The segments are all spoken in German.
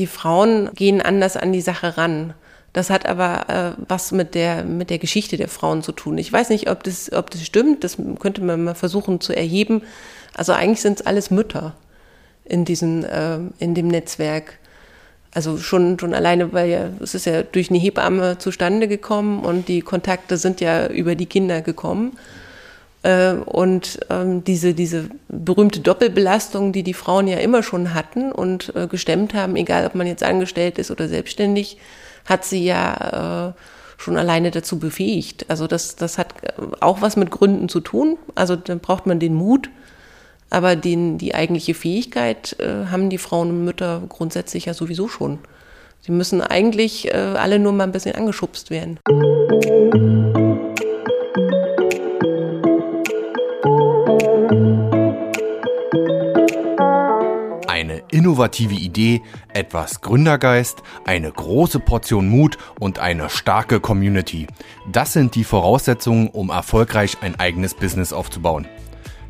die Frauen gehen anders an die Sache ran. Das hat aber äh, was mit der, mit der Geschichte der Frauen zu tun. Ich weiß nicht, ob das, ob das stimmt. Das könnte man mal versuchen zu erheben. Also eigentlich sind es alles Mütter in, diesen, äh, in dem Netzwerk. Also schon, schon alleine, weil ja, es ist ja durch eine Hebamme zustande gekommen und die Kontakte sind ja über die Kinder gekommen. Äh, und ähm, diese, diese berühmte Doppelbelastung, die die Frauen ja immer schon hatten und äh, gestemmt haben, egal ob man jetzt angestellt ist oder selbstständig, hat sie ja äh, schon alleine dazu befähigt. Also das, das hat auch was mit Gründen zu tun. Also dann braucht man den Mut, aber den, die eigentliche Fähigkeit äh, haben die Frauen und Mütter grundsätzlich ja sowieso schon. Sie müssen eigentlich alle nur mal ein bisschen angeschubst werden. Innovative Idee, etwas Gründergeist, eine große Portion Mut und eine starke Community. Das sind die Voraussetzungen, um erfolgreich ein eigenes Business aufzubauen.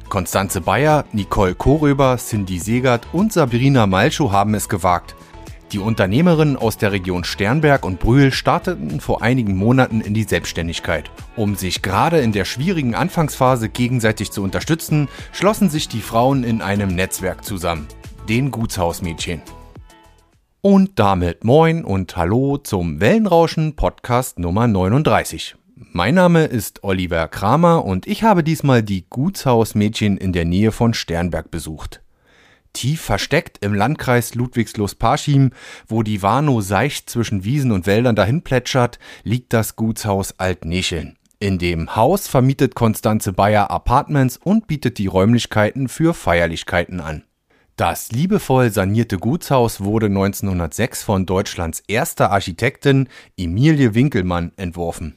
Konstanze Bayer, Nicole Koröber, Cindy Segert und Sabrina Malchow haben es gewagt. Die Unternehmerinnen aus der Region Sternberg und Brühl starteten vor einigen Monaten in die Selbstständigkeit. Um sich gerade in der schwierigen Anfangsphase gegenseitig zu unterstützen, schlossen sich die Frauen in einem Netzwerk zusammen den Gutshausmädchen. Und damit moin und hallo zum Wellenrauschen Podcast Nummer 39. Mein Name ist Oliver Kramer und ich habe diesmal die Gutshausmädchen in der Nähe von Sternberg besucht. Tief versteckt im Landkreis Ludwigslust-Parchim, wo die Warnow seicht zwischen Wiesen und Wäldern dahin plätschert, liegt das Gutshaus Altnecheln. In dem Haus vermietet Konstanze Bayer Apartments und bietet die Räumlichkeiten für Feierlichkeiten an. Das liebevoll sanierte Gutshaus wurde 1906 von Deutschlands erster Architektin Emilie Winkelmann entworfen.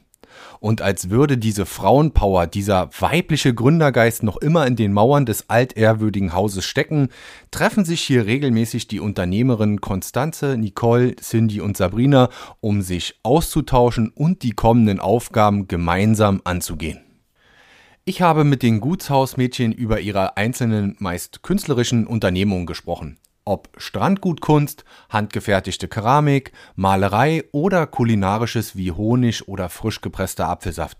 Und als würde diese Frauenpower, dieser weibliche Gründergeist noch immer in den Mauern des altehrwürdigen Hauses stecken, treffen sich hier regelmäßig die Unternehmerinnen Konstanze, Nicole, Cindy und Sabrina, um sich auszutauschen und die kommenden Aufgaben gemeinsam anzugehen. Ich habe mit den Gutshausmädchen über ihre einzelnen, meist künstlerischen Unternehmungen gesprochen. Ob Strandgutkunst, handgefertigte Keramik, Malerei oder kulinarisches wie Honig oder frisch gepresster Apfelsaft.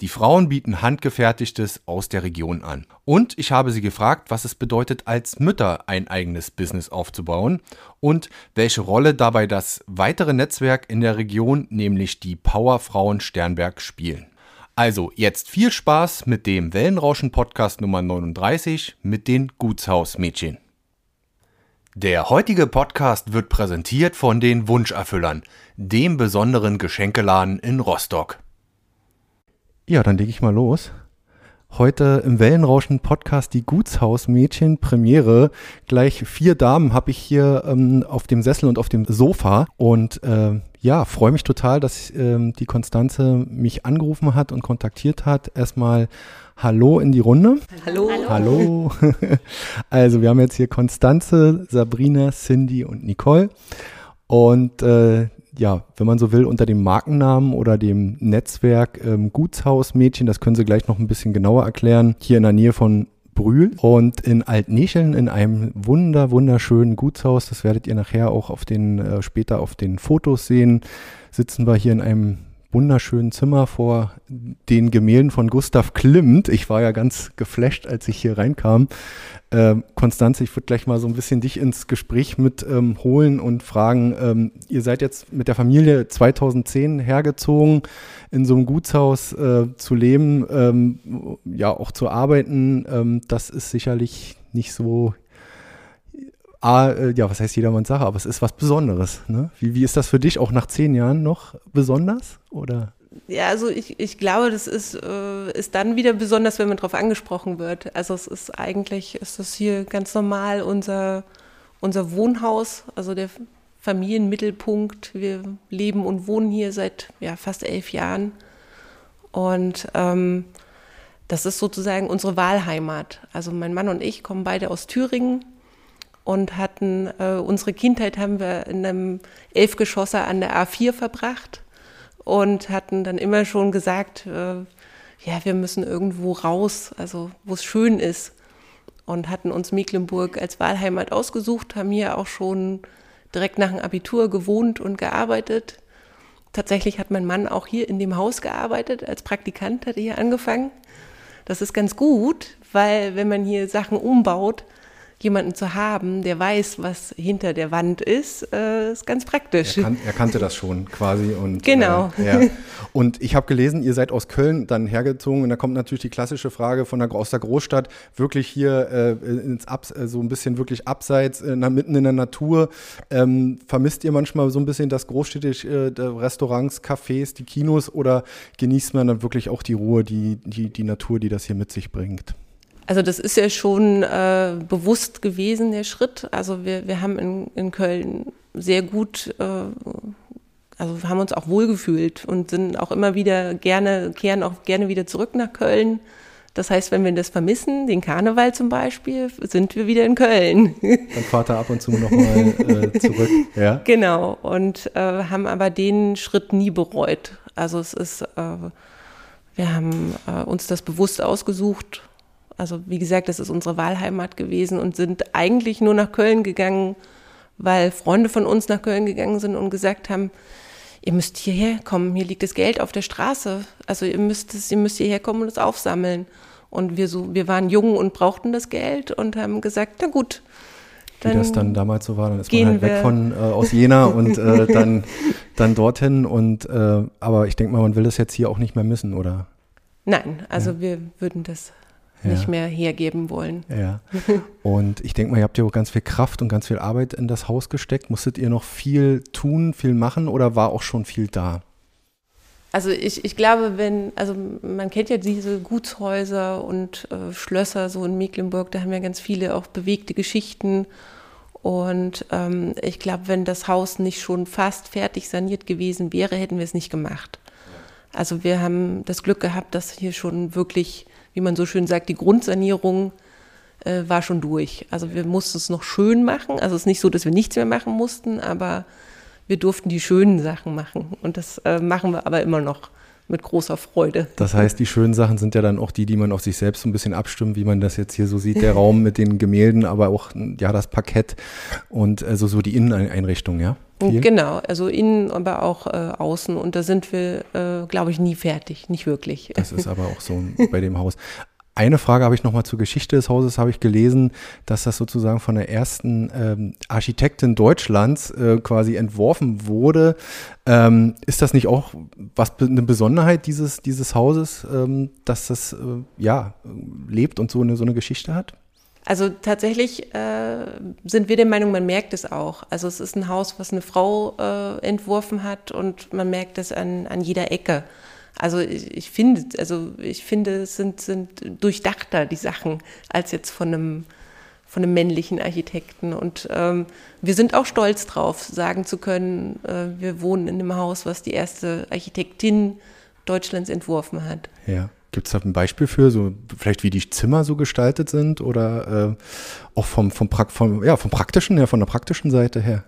Die Frauen bieten handgefertigtes aus der Region an. Und ich habe sie gefragt, was es bedeutet, als Mütter ein eigenes Business aufzubauen und welche Rolle dabei das weitere Netzwerk in der Region, nämlich die Powerfrauen Sternberg, spielen. Also jetzt viel Spaß mit dem Wellenrauschen-Podcast Nummer 39 mit den Gutshausmädchen. Der heutige Podcast wird präsentiert von den Wunscherfüllern, dem besonderen Geschenkeladen in Rostock. Ja, dann lege ich mal los. Heute im Wellenrauschen Podcast die Gutshausmädchen Premiere. Gleich vier Damen habe ich hier ähm, auf dem Sessel und auf dem Sofa. Und äh, ja, freue mich total, dass ähm, die Konstanze mich angerufen hat und kontaktiert hat. Erstmal Hallo in die Runde. Hallo. Hallo. also wir haben jetzt hier Konstanze, Sabrina, Cindy und Nicole. Und äh, ja, wenn man so will, unter dem Markennamen oder dem Netzwerk ähm, Gutshausmädchen, das können Sie gleich noch ein bisschen genauer erklären, hier in der Nähe von Brühl und in Altnecheln in einem wunder, wunderschönen Gutshaus, das werdet ihr nachher auch auf den, äh, später auf den Fotos sehen, sitzen wir hier in einem wunderschönen Zimmer vor den Gemälden von Gustav Klimt. Ich war ja ganz geflasht, als ich hier reinkam. Äh, Konstanze, ich würde gleich mal so ein bisschen dich ins Gespräch mit ähm, holen und fragen, ähm, ihr seid jetzt mit der Familie 2010 hergezogen, in so einem Gutshaus äh, zu leben, ähm, ja auch zu arbeiten. Ähm, das ist sicherlich nicht so A, äh, ja, was heißt jedermanns Sache, aber es ist was Besonderes. Ne? Wie, wie ist das für dich auch nach zehn Jahren noch besonders? Oder? Ja, also ich, ich glaube, das ist, äh, ist dann wieder besonders, wenn man darauf angesprochen wird. Also es ist eigentlich, ist das hier ganz normal unser, unser Wohnhaus, also der Familienmittelpunkt. Wir leben und wohnen hier seit ja, fast elf Jahren. Und ähm, das ist sozusagen unsere Wahlheimat. Also mein Mann und ich kommen beide aus Thüringen und hatten äh, unsere Kindheit haben wir in einem Elfgeschosser an der A4 verbracht und hatten dann immer schon gesagt, äh, ja, wir müssen irgendwo raus, also wo es schön ist und hatten uns Mecklenburg als Wahlheimat ausgesucht, haben hier auch schon direkt nach dem Abitur gewohnt und gearbeitet. Tatsächlich hat mein Mann auch hier in dem Haus gearbeitet, als Praktikant hat er hier angefangen. Das ist ganz gut, weil wenn man hier Sachen umbaut, jemanden zu haben, der weiß, was hinter der Wand ist, äh, ist ganz praktisch. Er, kan er, kannte das schon quasi. Und, genau. Äh, ja. Und ich habe gelesen, ihr seid aus Köln dann hergezogen und da kommt natürlich die klassische Frage von der, aus der Großstadt, wirklich hier äh, ins Abs äh, so ein bisschen wirklich abseits, äh, mitten in der Natur. Ähm, vermisst ihr manchmal so ein bisschen das großstädtische äh, Restaurants, Cafés, die Kinos oder genießt man dann wirklich auch die Ruhe, die, die, die Natur, die das hier mit sich bringt? Also das ist ja schon äh, bewusst gewesen, der Schritt. Also wir, wir haben in, in Köln sehr gut, äh, also haben uns auch wohlgefühlt und sind auch immer wieder gerne, kehren auch gerne wieder zurück nach Köln. Das heißt, wenn wir das vermissen, den Karneval zum Beispiel, sind wir wieder in Köln. Dann fahrt er ab und zu nochmal äh, zurück. Ja. Genau. Und äh, haben aber den Schritt nie bereut. Also es ist, äh, wir haben äh, uns das bewusst ausgesucht also wie gesagt, das ist unsere Wahlheimat gewesen und sind eigentlich nur nach Köln gegangen, weil Freunde von uns nach Köln gegangen sind und gesagt haben, ihr müsst hierher kommen, hier liegt das Geld auf der Straße. Also ihr müsst es, ihr müsst hierher kommen und es aufsammeln. Und wir so, wir waren jung und brauchten das Geld und haben gesagt, na gut. Wie das dann damals so war, dann ist man halt weg von äh, aus Jena und äh, dann, dann dorthin. Und äh, aber ich denke mal, man will das jetzt hier auch nicht mehr missen, oder? Nein, also ja. wir würden das ja. nicht mehr hergeben wollen. Ja. Und ich denke mal, ihr habt ja auch ganz viel Kraft und ganz viel Arbeit in das Haus gesteckt. Musstet ihr noch viel tun, viel machen oder war auch schon viel da? Also ich, ich glaube, wenn, also man kennt ja diese Gutshäuser und äh, Schlösser so in Mecklenburg, da haben wir ganz viele auch bewegte Geschichten. Und ähm, ich glaube, wenn das Haus nicht schon fast fertig saniert gewesen wäre, hätten wir es nicht gemacht. Also wir haben das Glück gehabt, dass hier schon wirklich wie man so schön sagt, die Grundsanierung äh, war schon durch. Also wir mussten es noch schön machen. Also es ist nicht so, dass wir nichts mehr machen mussten, aber wir durften die schönen Sachen machen. Und das äh, machen wir aber immer noch mit großer Freude. Das heißt, die schönen Sachen sind ja dann auch die, die man auf sich selbst so ein bisschen abstimmt, wie man das jetzt hier so sieht, der Raum mit den Gemälden, aber auch ja das Parkett und also so die Inneneinrichtung, ja? Viel? Genau, also innen, aber auch äh, außen. Und da sind wir, äh, glaube ich, nie fertig, nicht wirklich. Das ist aber auch so bei dem Haus. Eine Frage habe ich nochmal zur Geschichte des Hauses, habe ich gelesen, dass das sozusagen von der ersten ähm, Architektin Deutschlands äh, quasi entworfen wurde. Ähm, ist das nicht auch was eine Besonderheit dieses, dieses Hauses, ähm, dass das äh, ja lebt und so eine, so eine Geschichte hat? Also tatsächlich äh, sind wir der Meinung, man merkt es auch. Also es ist ein Haus, was eine Frau äh, entworfen hat und man merkt es an, an jeder Ecke. Also ich, ich finde, also ich finde, es sind, sind durchdachter die Sachen als jetzt von einem von einem männlichen Architekten. Und ähm, wir sind auch stolz drauf, sagen zu können, äh, wir wohnen in einem Haus, was die erste Architektin Deutschlands entworfen hat. Ja. Gibt es da ein Beispiel für, so vielleicht wie die Zimmer so gestaltet sind oder äh, auch vom, vom, vom, ja, vom praktischen her, von der praktischen Seite her?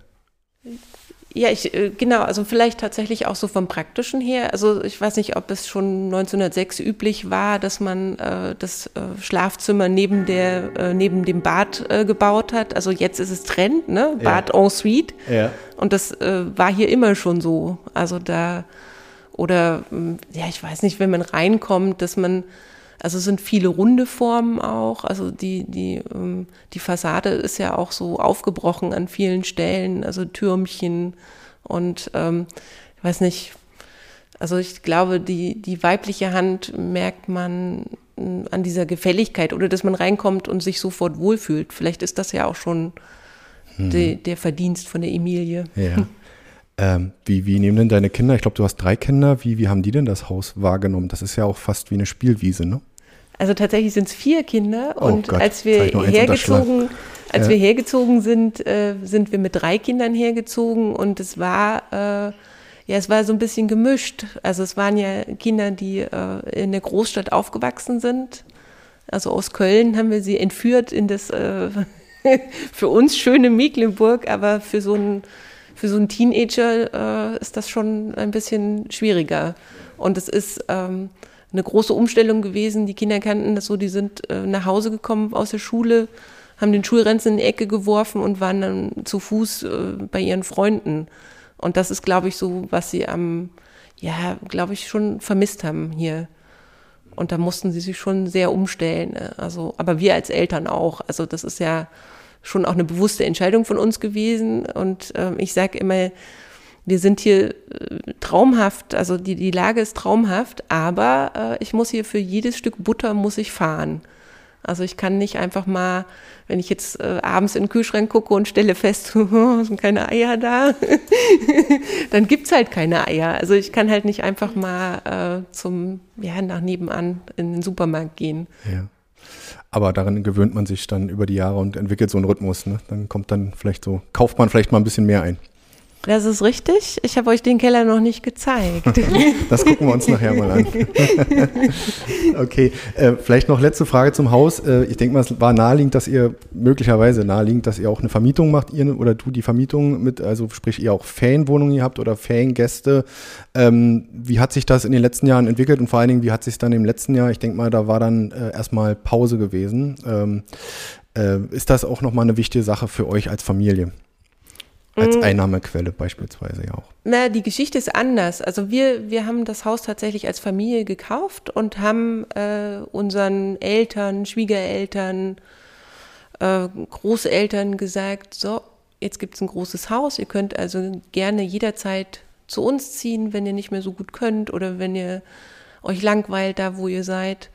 Ja, ich, äh, genau, also vielleicht tatsächlich auch so vom praktischen her. Also ich weiß nicht, ob es schon 1906 üblich war, dass man äh, das äh, Schlafzimmer neben der äh, neben dem Bad äh, gebaut hat. Also jetzt ist es Trend, ne? Bad ja. en suite. Ja. Und das äh, war hier immer schon so. Also da oder hm, ja, ich weiß nicht, wenn man reinkommt, dass man, also es sind viele runde Formen auch. Also die, die, ähm, die Fassade ist ja auch so aufgebrochen an vielen Stellen, also Türmchen und ähm, ich weiß nicht, also ich glaube, die, die weibliche Hand merkt man hm, an dieser Gefälligkeit oder dass man reinkommt und sich sofort wohlfühlt. Vielleicht ist das ja auch schon hm. de, der Verdienst von der Emilie. Ja. Ähm, wie, wie nehmen denn deine Kinder, ich glaube, du hast drei Kinder, wie, wie haben die denn das Haus wahrgenommen? Das ist ja auch fast wie eine Spielwiese, ne? Also tatsächlich sind es vier Kinder oh und Gott, als wir hergezogen, als ja. wir hergezogen sind, äh, sind wir mit drei Kindern hergezogen und es war äh, ja, es war so ein bisschen gemischt. Also es waren ja Kinder, die äh, in der Großstadt aufgewachsen sind. Also aus Köln haben wir sie entführt in das äh, für uns schöne Mecklenburg, aber für so ein für so einen Teenager äh, ist das schon ein bisschen schwieriger. Und es ist ähm, eine große Umstellung gewesen. Die Kinder kannten das so, die sind äh, nach Hause gekommen aus der Schule, haben den Schulranzen in die Ecke geworfen und waren dann zu Fuß äh, bei ihren Freunden. Und das ist, glaube ich, so, was sie am, ja, glaube ich, schon vermisst haben hier. Und da mussten sie sich schon sehr umstellen. Ne? Also, aber wir als Eltern auch. Also das ist ja schon auch eine bewusste Entscheidung von uns gewesen. Und äh, ich sage immer, wir sind hier äh, traumhaft, also die, die Lage ist traumhaft, aber äh, ich muss hier für jedes Stück Butter muss ich fahren. Also ich kann nicht einfach mal, wenn ich jetzt äh, abends in den Kühlschrank gucke und stelle fest, oh, sind keine Eier da, dann gibt's halt keine Eier. Also ich kann halt nicht einfach mal äh, zum, ja, nach nebenan in den Supermarkt gehen. Ja. Aber daran gewöhnt man sich dann über die Jahre und entwickelt so einen Rhythmus. Ne? Dann kommt dann vielleicht so, kauft man vielleicht mal ein bisschen mehr ein. Das ist richtig. Ich habe euch den Keller noch nicht gezeigt. das gucken wir uns nachher mal an. okay, äh, vielleicht noch letzte Frage zum Haus. Äh, ich denke mal, es war naheliegend, dass ihr möglicherweise naheliegend, dass ihr auch eine Vermietung macht, ihr oder du die Vermietung mit, also sprich ihr auch Fanwohnungen habt oder Fangäste. Ähm, wie hat sich das in den letzten Jahren entwickelt und vor allen Dingen, wie hat sich dann im letzten Jahr, ich denke mal, da war dann äh, erstmal Pause gewesen. Ähm, äh, ist das auch nochmal eine wichtige Sache für euch als Familie? Als mm. Einnahmequelle beispielsweise ja auch. Na, die Geschichte ist anders. Also wir, wir haben das Haus tatsächlich als Familie gekauft und haben äh, unseren Eltern, Schwiegereltern, äh, Großeltern gesagt, so, jetzt gibt es ein großes Haus, ihr könnt also gerne jederzeit zu uns ziehen, wenn ihr nicht mehr so gut könnt oder wenn ihr euch langweilt da, wo ihr seid.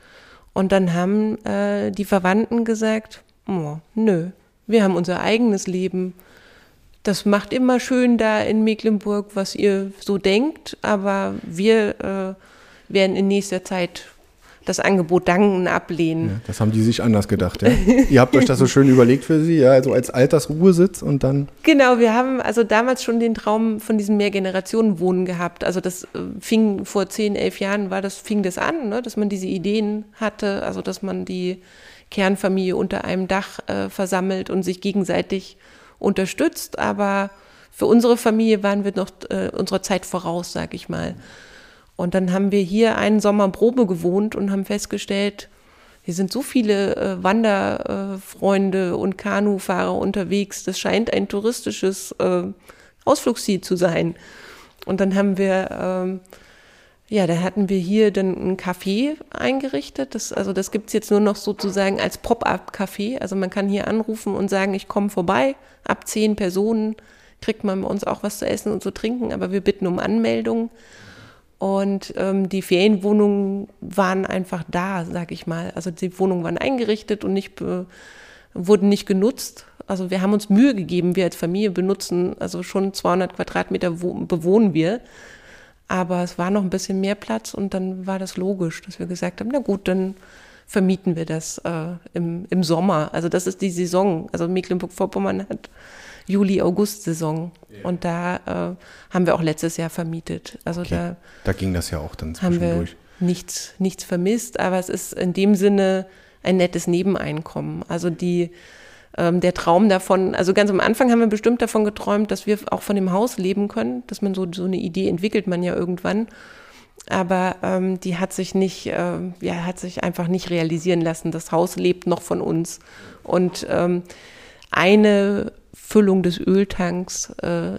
Und dann haben äh, die Verwandten gesagt, oh, nö, wir haben unser eigenes Leben das macht immer schön da in Mecklenburg, was ihr so denkt, aber wir äh, werden in nächster Zeit das Angebot danken ablehnen. Ja, das haben die sich anders gedacht. Ja? Ihr habt euch das so schön überlegt für sie, ja, also als Altersruhesitz und dann. Genau, wir haben also damals schon den Traum von diesem Mehrgenerationenwohnen gehabt. Also das äh, fing vor zehn, elf Jahren war das fing das an, ne, dass man diese Ideen hatte, also dass man die Kernfamilie unter einem Dach äh, versammelt und sich gegenseitig unterstützt, aber für unsere Familie waren wir noch äh, unserer Zeit voraus, sag ich mal. Und dann haben wir hier einen Sommer Probe gewohnt und haben festgestellt, hier sind so viele äh, Wanderfreunde äh, und Kanufahrer unterwegs. Das scheint ein touristisches äh, Ausflugsziel zu sein. Und dann haben wir, ähm, ja, da hatten wir hier dann ein Café eingerichtet. Das, also das gibt's jetzt nur noch sozusagen als Pop-up-Café. Also man kann hier anrufen und sagen, ich komme vorbei, ab zehn Personen kriegt man bei uns auch was zu essen und zu trinken, aber wir bitten um Anmeldung. Und ähm, die Ferienwohnungen waren einfach da, sag ich mal. Also die Wohnungen waren eingerichtet und nicht wurden nicht genutzt. Also wir haben uns Mühe gegeben, wir als Familie benutzen, also schon 200 Quadratmeter bewohnen wir. Aber es war noch ein bisschen mehr Platz und dann war das logisch, dass wir gesagt haben, na gut, dann vermieten wir das äh, im, im Sommer. Also das ist die Saison. Also Mecklenburg-Vorpommern hat Juli-August-Saison. Ja. Und da äh, haben wir auch letztes Jahr vermietet. Also okay. da, da ging das ja auch dann haben wir nichts, nichts vermisst, aber es ist in dem Sinne ein nettes Nebeneinkommen. Also die ähm, der Traum davon, also ganz am Anfang haben wir bestimmt davon geträumt, dass wir auch von dem Haus leben können, dass man so, so eine Idee entwickelt man ja irgendwann aber ähm, die hat sich nicht, äh, ja, hat sich einfach nicht realisieren lassen. Das Haus lebt noch von uns. Und ähm, eine Füllung des Öltanks äh,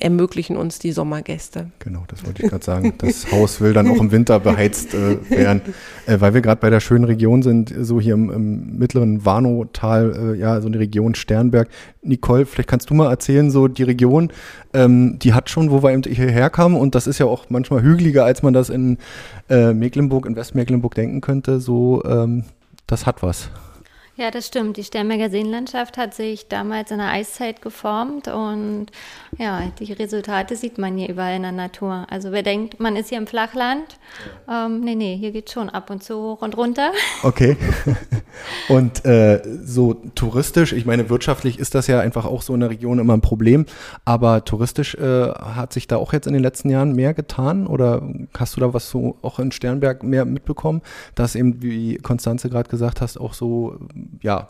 ermöglichen uns die Sommergäste. Genau, das wollte ich gerade sagen. Das Haus will dann auch im Winter beheizt äh, werden. Äh, weil wir gerade bei der schönen Region sind, so hier im, im mittleren Warnow-Tal, äh, ja, so eine Region Sternberg. Nicole, vielleicht kannst du mal erzählen, so die Region, ähm, die hat schon, wo wir eben hierher kamen, und das ist ja auch manchmal hügeliger, als man das in äh, Mecklenburg, in Westmecklenburg denken könnte, so, ähm, das hat was. Ja, das stimmt. Die Sternberger Seenlandschaft hat sich damals in der Eiszeit geformt und ja, die Resultate sieht man hier überall in der Natur. Also wer denkt, man ist hier im Flachland, ähm, nee, nee, hier geht es schon ab und zu hoch und runter. Okay. Und äh, so touristisch, ich meine, wirtschaftlich ist das ja einfach auch so in der Region immer ein Problem, aber touristisch äh, hat sich da auch jetzt in den letzten Jahren mehr getan oder hast du da was so auch in Sternberg mehr mitbekommen, dass eben, wie Konstanze gerade gesagt hast, auch so ja,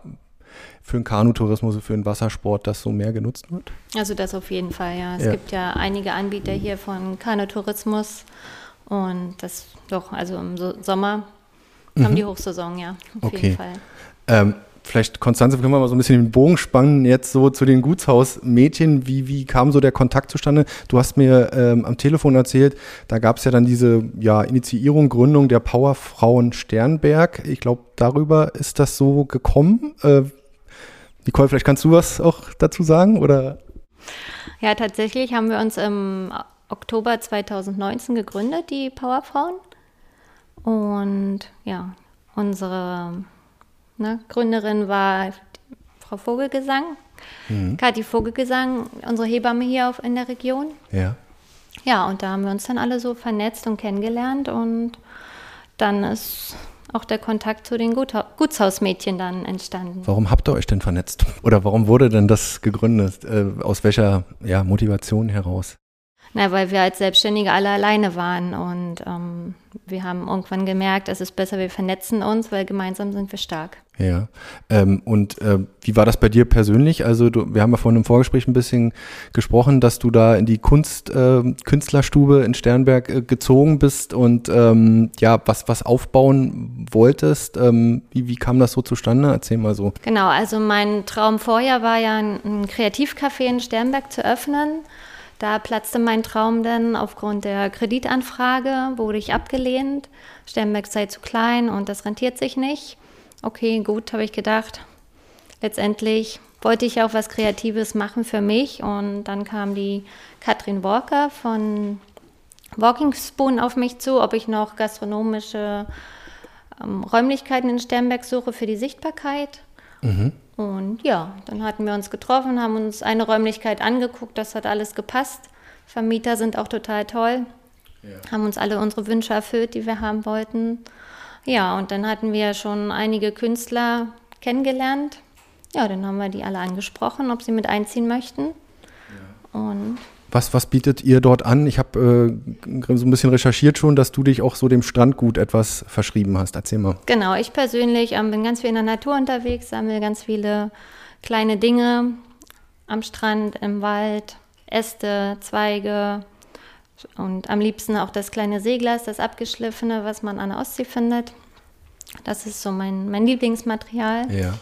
für den Kanutourismus, für den Wassersport das so mehr genutzt wird? Also das auf jeden Fall, ja. Es ja. gibt ja einige Anbieter hier von Kanutourismus und das doch, also im Sommer mhm. haben die Hochsaison, ja, auf okay. jeden Fall. Ähm, vielleicht, Konstanze, können wir mal so ein bisschen den Bogen spannen, jetzt so zu den Gutshausmädchen. Wie, wie kam so der Kontakt zustande? Du hast mir ähm, am Telefon erzählt, da gab es ja dann diese ja, Initiierung, Gründung der Powerfrauen Sternberg. Ich glaube, darüber ist das so gekommen. Äh, Nicole, vielleicht kannst du was auch dazu sagen, oder? Ja, tatsächlich haben wir uns im Oktober 2019 gegründet, die Powerfrauen. Und ja, unsere ne, Gründerin war Frau Vogelgesang, mhm. Kathi Vogelgesang, unsere Hebamme hier auf, in der Region. Ja. Ja, und da haben wir uns dann alle so vernetzt und kennengelernt und dann ist auch der Kontakt zu den Gut Gutshausmädchen dann entstanden. Warum habt ihr euch denn vernetzt? Oder warum wurde denn das gegründet? Äh, aus welcher ja, Motivation heraus? Na, weil wir als Selbstständige alle alleine waren und ähm, wir haben irgendwann gemerkt, es ist besser, wir vernetzen uns, weil gemeinsam sind wir stark. Ja. Ähm, und äh, wie war das bei dir persönlich? Also du, wir haben ja vorhin im Vorgespräch ein bisschen gesprochen, dass du da in die Kunst, äh, Künstlerstube in Sternberg äh, gezogen bist und ähm, ja, was, was aufbauen wolltest. Ähm, wie, wie kam das so zustande? Erzähl mal so. Genau, also mein Traum vorher war ja ein, ein Kreativcafé in Sternberg zu öffnen. Da platzte mein Traum dann aufgrund der Kreditanfrage, wurde ich abgelehnt. Sternberg sei zu klein und das rentiert sich nicht. Okay, gut, habe ich gedacht. Letztendlich wollte ich auch was Kreatives machen für mich und dann kam die Katrin Walker von Walking Spoon auf mich zu, ob ich noch gastronomische ähm, Räumlichkeiten in Sternberg suche für die Sichtbarkeit. Mhm. Und ja, dann hatten wir uns getroffen, haben uns eine Räumlichkeit angeguckt, das hat alles gepasst. Vermieter sind auch total toll, ja. haben uns alle unsere Wünsche erfüllt, die wir haben wollten. Ja, und dann hatten wir schon einige Künstler kennengelernt. Ja, dann haben wir die alle angesprochen, ob sie mit einziehen möchten. Ja. Und was, was bietet ihr dort an? Ich habe äh, so ein bisschen recherchiert schon, dass du dich auch so dem Strandgut etwas verschrieben hast. Erzähl mal. Genau, ich persönlich ähm, bin ganz viel in der Natur unterwegs, sammle ganz viele kleine Dinge am Strand, im Wald, Äste, Zweige und am liebsten auch das kleine Seeglas, das abgeschliffene, was man an der Ostsee findet. Das ist so mein, mein Lieblingsmaterial. Ja.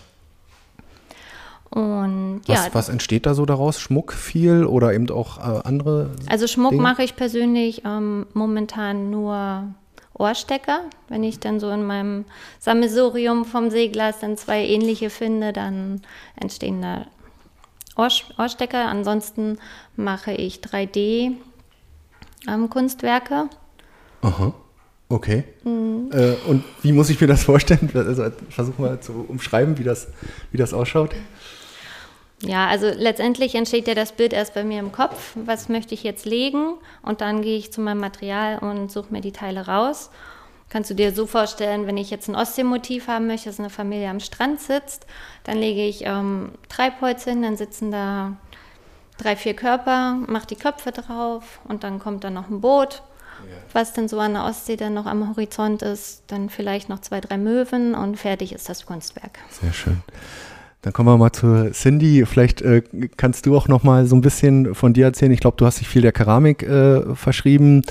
Und was, ja. Was entsteht da so daraus? Schmuck viel oder eben auch äh, andere? Also Schmuck mache ich persönlich ähm, momentan nur Ohrstecker. Wenn ich dann so in meinem Sammelsurium vom Seeglas dann zwei ähnliche finde, dann entstehen da Ohr Ohrstecker. Ansonsten mache ich 3D ähm, Kunstwerke. Aha. Okay. Mhm. Äh, und wie muss ich mir das vorstellen? Also versuch mal zu umschreiben, wie das, wie das ausschaut. Ja, also letztendlich entsteht ja das Bild erst bei mir im Kopf. Was möchte ich jetzt legen? Und dann gehe ich zu meinem Material und suche mir die Teile raus. Kannst du dir so vorstellen, wenn ich jetzt ein Ostseemotiv haben möchte, dass eine Familie am Strand sitzt, dann lege ich ähm, Treibholz hin, dann sitzen da drei, vier Körper, mache die Köpfe drauf und dann kommt dann noch ein Boot, ja. was dann so an der Ostsee dann noch am Horizont ist, dann vielleicht noch zwei, drei Möwen und fertig ist das Kunstwerk. Sehr schön. Dann kommen wir mal zu Cindy. Vielleicht äh, kannst du auch noch mal so ein bisschen von dir erzählen. Ich glaube, du hast dich viel der Keramik äh, verschrieben.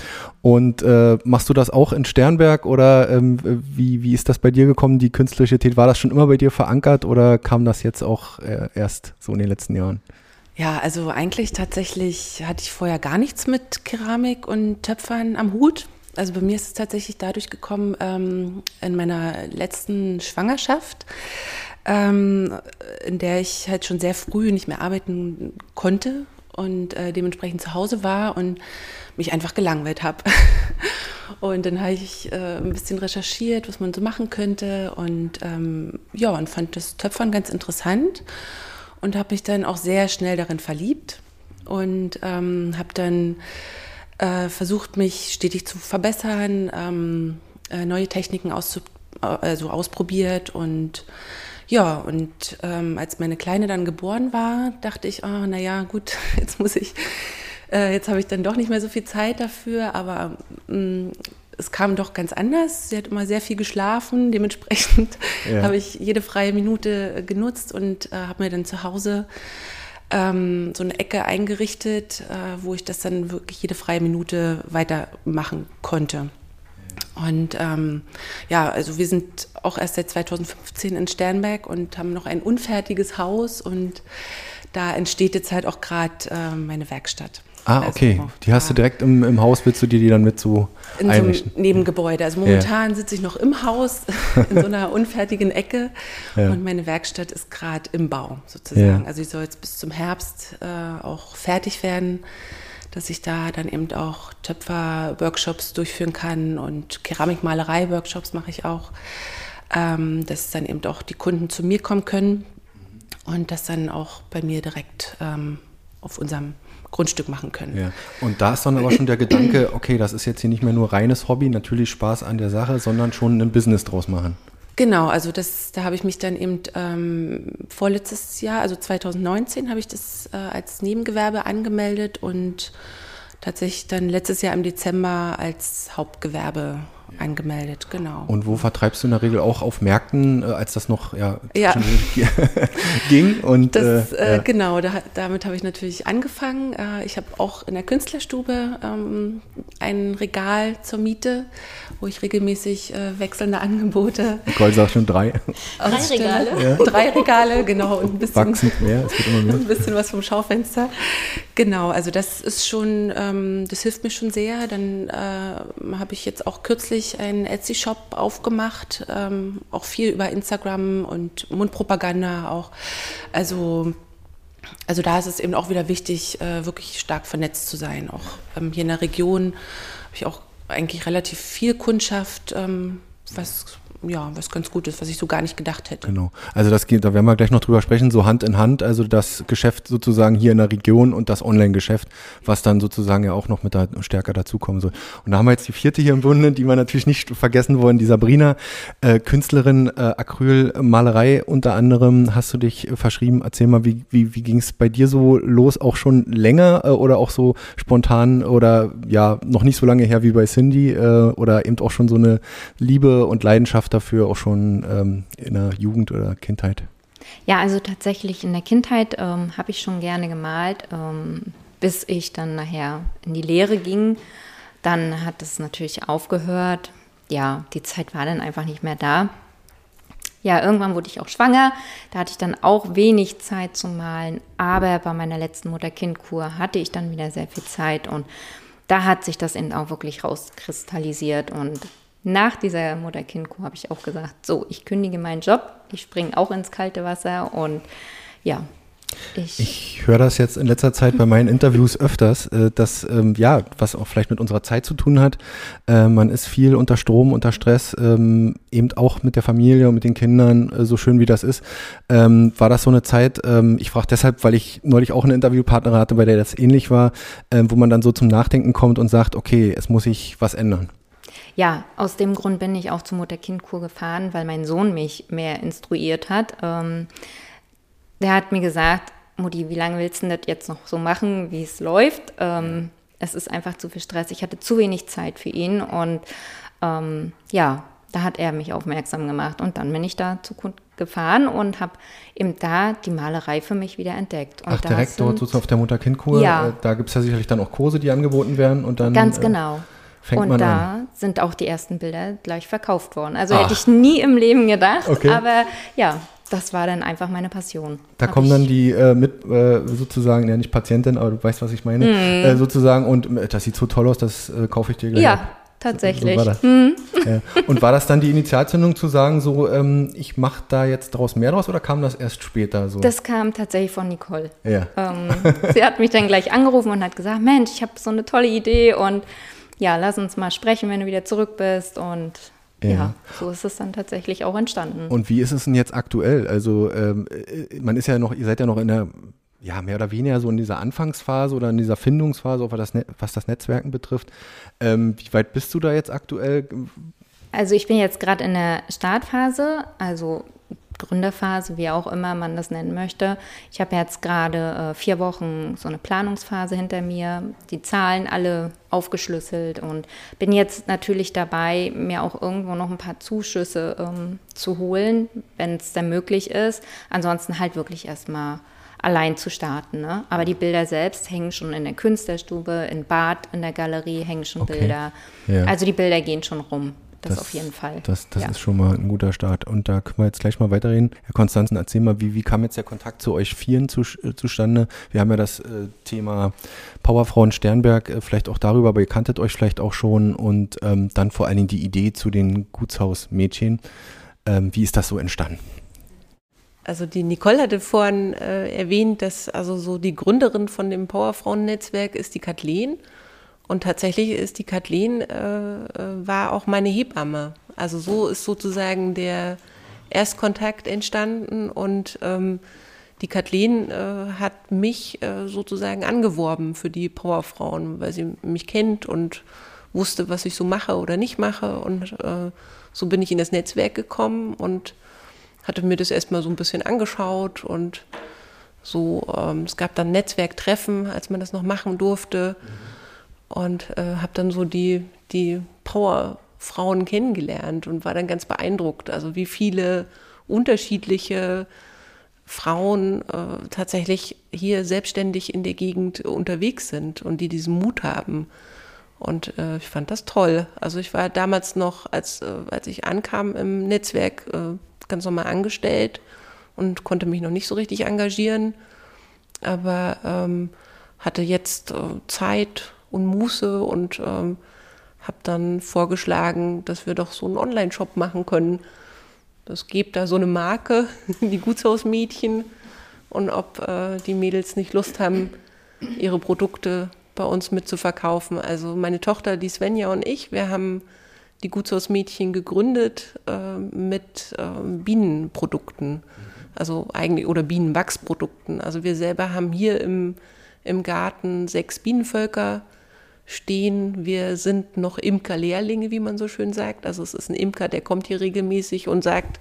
Und äh, machst du das auch in Sternberg oder ähm, wie, wie ist das bei dir gekommen, die künstlerische Tätigkeit? War das schon immer bei dir verankert oder kam das jetzt auch äh, erst so in den letzten Jahren? Ja, also eigentlich tatsächlich hatte ich vorher gar nichts mit Keramik und Töpfern am Hut. Also bei mir ist es tatsächlich dadurch gekommen, ähm, in meiner letzten Schwangerschaft ähm, in der ich halt schon sehr früh nicht mehr arbeiten konnte und äh, dementsprechend zu Hause war und mich einfach gelangweilt habe. und dann habe ich äh, ein bisschen recherchiert, was man so machen könnte und ähm, ja, und fand das Töpfern ganz interessant und habe mich dann auch sehr schnell darin verliebt und ähm, habe dann äh, versucht, mich stetig zu verbessern, ähm, äh, neue Techniken auszu also ausprobiert und ja, und ähm, als meine Kleine dann geboren war, dachte ich, oh, naja, gut, jetzt muss ich, äh, jetzt habe ich dann doch nicht mehr so viel Zeit dafür, aber mm, es kam doch ganz anders. Sie hat immer sehr viel geschlafen, dementsprechend ja. habe ich jede freie Minute genutzt und äh, habe mir dann zu Hause ähm, so eine Ecke eingerichtet, äh, wo ich das dann wirklich jede freie Minute weitermachen konnte. Und ähm, ja, also wir sind auch erst seit 2015 in Sternberg und haben noch ein unfertiges Haus und da entsteht jetzt halt auch gerade äh, meine Werkstatt. Ah, also okay. Also, die hast du direkt im, im Haus, willst du dir die dann mit so in einrichten? so einem Nebengebäude. Also momentan ja. sitze ich noch im Haus, in so einer unfertigen Ecke ja. und meine Werkstatt ist gerade im Bau sozusagen. Ja. Also ich soll jetzt bis zum Herbst äh, auch fertig werden, dass ich da dann eben auch Töpfer-Workshops durchführen kann und Keramikmalerei-Workshops mache ich auch, ähm, dass dann eben auch die Kunden zu mir kommen können und das dann auch bei mir direkt ähm, auf unserem Grundstück machen können. Ja. Und da ist dann aber schon der Gedanke, okay, das ist jetzt hier nicht mehr nur reines Hobby, natürlich Spaß an der Sache, sondern schon ein Business draus machen. Genau, also das, da habe ich mich dann eben ähm, vorletztes Jahr, also 2019, habe ich das äh, als Nebengewerbe angemeldet und tatsächlich dann letztes Jahr im Dezember als Hauptgewerbe angemeldet, genau. Und wo vertreibst du in der Regel auch auf Märkten, äh, als das noch ja, ja. ging? Und, das, äh, ja. Genau, da, damit habe ich natürlich angefangen. Äh, ich habe auch in der Künstlerstube ähm, ein Regal zur Miete, wo ich regelmäßig äh, wechselnde Angebote. Nicole sagt schon drei. Drei Regale? Ja. Drei Regale, genau. Und ein bisschen, Wachsend mehr, es wird immer mehr. Ein bisschen was vom Schaufenster. Genau, also das ist schon, ähm, das hilft mir schon sehr. Dann äh, habe ich jetzt auch kürzlich einen Etsy-Shop aufgemacht, ähm, auch viel über Instagram und Mundpropaganda auch. Also also da ist es eben auch wieder wichtig, äh, wirklich stark vernetzt zu sein. Auch ähm, hier in der Region habe ich auch eigentlich relativ viel Kundschaft, ähm, was ja, was ganz gut ist, was ich so gar nicht gedacht hätte. Genau. Also das geht, da werden wir gleich noch drüber sprechen, so Hand in Hand, also das Geschäft sozusagen hier in der Region und das Online-Geschäft, was dann sozusagen ja auch noch mit da stärker dazukommen soll. Und da haben wir jetzt die vierte hier im Bunde, die wir natürlich nicht vergessen wollen, die Sabrina, äh, Künstlerin, äh, Acrylmalerei unter anderem, hast du dich verschrieben. Erzähl mal, wie, wie, wie ging es bei dir so los, auch schon länger äh, oder auch so spontan oder ja, noch nicht so lange her wie bei Cindy äh, oder eben auch schon so eine Liebe und Leidenschaft dafür auch schon ähm, in der Jugend oder Kindheit? Ja, also tatsächlich in der Kindheit ähm, habe ich schon gerne gemalt, ähm, bis ich dann nachher in die Lehre ging. Dann hat es natürlich aufgehört. Ja, die Zeit war dann einfach nicht mehr da. Ja, irgendwann wurde ich auch schwanger. Da hatte ich dann auch wenig Zeit zum Malen. Aber bei meiner letzten Mutter-Kind-Kur hatte ich dann wieder sehr viel Zeit und da hat sich das eben auch wirklich rauskristallisiert und nach dieser Mutter-Kind-Kur habe ich auch gesagt, so, ich kündige meinen Job, ich springe auch ins kalte Wasser und ja, ich, ich höre das jetzt in letzter Zeit bei meinen Interviews öfters, äh, dass, ähm, ja, was auch vielleicht mit unserer Zeit zu tun hat. Äh, man ist viel unter Strom, unter Stress, ähm, eben auch mit der Familie und mit den Kindern, äh, so schön wie das ist. Ähm, war das so eine Zeit, ähm, ich frage deshalb, weil ich neulich auch eine Interviewpartnerin hatte, bei der das ähnlich war, äh, wo man dann so zum Nachdenken kommt und sagt, okay, es muss sich was ändern. Ja, aus dem Grund bin ich auch zur Mutter-Kind-Kur gefahren, weil mein Sohn mich mehr instruiert hat. Ähm, der hat mir gesagt, Mutti, wie lange willst du das jetzt noch so machen, wie es läuft? Ähm, es ist einfach zu viel Stress. Ich hatte zu wenig Zeit für ihn und ähm, ja, da hat er mich aufmerksam gemacht und dann bin ich da zu gefahren und habe eben da die Malerei für mich wieder entdeckt. Und Ach, direkt sind, dort sozusagen auf der Mutter-Kind-Kur? Ja. Äh, da gibt es ja sicherlich dann auch Kurse, die angeboten werden und dann. Ganz äh, genau. Fängt und da an. sind auch die ersten Bilder gleich verkauft worden. Also Ach. hätte ich nie im Leben gedacht, okay. aber ja, das war dann einfach meine Passion. Da kommen dann die äh, mit äh, sozusagen, ja nicht Patientin, aber du weißt, was ich meine, mm. äh, sozusagen und äh, das sieht so toll aus, das äh, kaufe ich dir gleich. Ja, ab. tatsächlich. So, war das. Mm. Ja. Und war das dann die Initialzündung zu sagen, so ähm, ich mache da jetzt daraus mehr draus oder kam das erst später so? Das kam tatsächlich von Nicole. Ja. Ähm, sie hat mich dann gleich angerufen und hat gesagt, Mensch, ich habe so eine tolle Idee und ja, lass uns mal sprechen, wenn du wieder zurück bist. Und ja. ja. so ist es dann tatsächlich auch entstanden. Und wie ist es denn jetzt aktuell? Also ähm, äh, man ist ja noch, ihr seid ja noch in der, ja, mehr oder weniger so in dieser Anfangsphase oder in dieser Findungsphase, auch was das, was das Netzwerken betrifft. Ähm, wie weit bist du da jetzt aktuell? Also ich bin jetzt gerade in der Startphase, also Gründerphase, wie auch immer man das nennen möchte. Ich habe jetzt gerade äh, vier Wochen so eine Planungsphase hinter mir, die Zahlen alle aufgeschlüsselt und bin jetzt natürlich dabei, mir auch irgendwo noch ein paar Zuschüsse ähm, zu holen, wenn es dann möglich ist. Ansonsten halt wirklich erstmal allein zu starten. Ne? Aber die Bilder selbst hängen schon in der Künstlerstube, in Bad, in der Galerie hängen schon okay. Bilder. Ja. Also die Bilder gehen schon rum. Das, das, auf jeden Fall. Das, das ja. ist schon mal ein guter Start. Und da können wir jetzt gleich mal weiterreden. Herr Konstanzen, erzähl mal, wie, wie kam jetzt der Kontakt zu euch Vieren zu, äh, zustande? Wir haben ja das äh, Thema Powerfrauen Sternberg äh, vielleicht auch darüber, aber ihr kanntet euch vielleicht auch schon und ähm, dann vor allen Dingen die Idee zu den Gutshausmädchen. Ähm, wie ist das so entstanden? Also die Nicole hatte vorhin äh, erwähnt, dass also so die Gründerin von dem Powerfrauen-Netzwerk ist die Kathleen. Und tatsächlich ist die Kathleen, äh, äh, war auch meine Hebamme. Also so ist sozusagen der Erstkontakt entstanden und ähm, die Kathleen äh, hat mich äh, sozusagen angeworben für die Powerfrauen, weil sie mich kennt und wusste, was ich so mache oder nicht mache. Und äh, so bin ich in das Netzwerk gekommen und hatte mir das erstmal so ein bisschen angeschaut und so, ähm, es gab dann Netzwerktreffen, als man das noch machen durfte. Mhm und äh, habe dann so die, die Powerfrauen kennengelernt und war dann ganz beeindruckt, also wie viele unterschiedliche Frauen äh, tatsächlich hier selbstständig in der Gegend unterwegs sind und die diesen Mut haben. Und äh, ich fand das toll. Also ich war damals noch, als, äh, als ich ankam im Netzwerk, äh, ganz normal angestellt und konnte mich noch nicht so richtig engagieren, aber ähm, hatte jetzt äh, Zeit und Muße und ähm, habe dann vorgeschlagen, dass wir doch so einen Online-Shop machen können. Das gibt da so eine Marke, die Gutshausmädchen, und ob äh, die Mädels nicht Lust haben, ihre Produkte bei uns mitzuverkaufen. Also meine Tochter, die Svenja und ich, wir haben die Gutshausmädchen gegründet äh, mit äh, Bienenprodukten, also eigentlich oder Bienenwachsprodukten. Also wir selber haben hier im, im Garten sechs Bienenvölker stehen. Wir sind noch Imkerlehrlinge, wie man so schön sagt. Also es ist ein Imker, der kommt hier regelmäßig und sagt,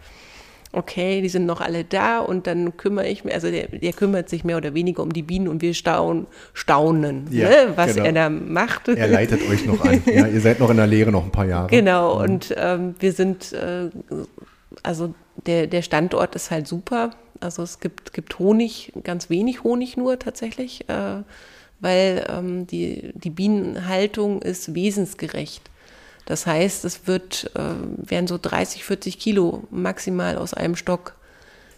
okay, die sind noch alle da und dann kümmere ich mich, also der, der kümmert sich mehr oder weniger um die Bienen und wir staun, staunen, ja, ne, was genau. er da macht. Er leitet euch noch an. Ja, ihr seid noch in der Lehre noch ein paar Jahre. Genau, mhm. und ähm, wir sind, äh, also der, der Standort ist halt super. Also es gibt, gibt Honig, ganz wenig Honig nur tatsächlich. Äh, weil ähm, die, die Bienenhaltung ist wesensgerecht. Das heißt, es wird, äh, werden so 30, 40 Kilo maximal aus einem Stock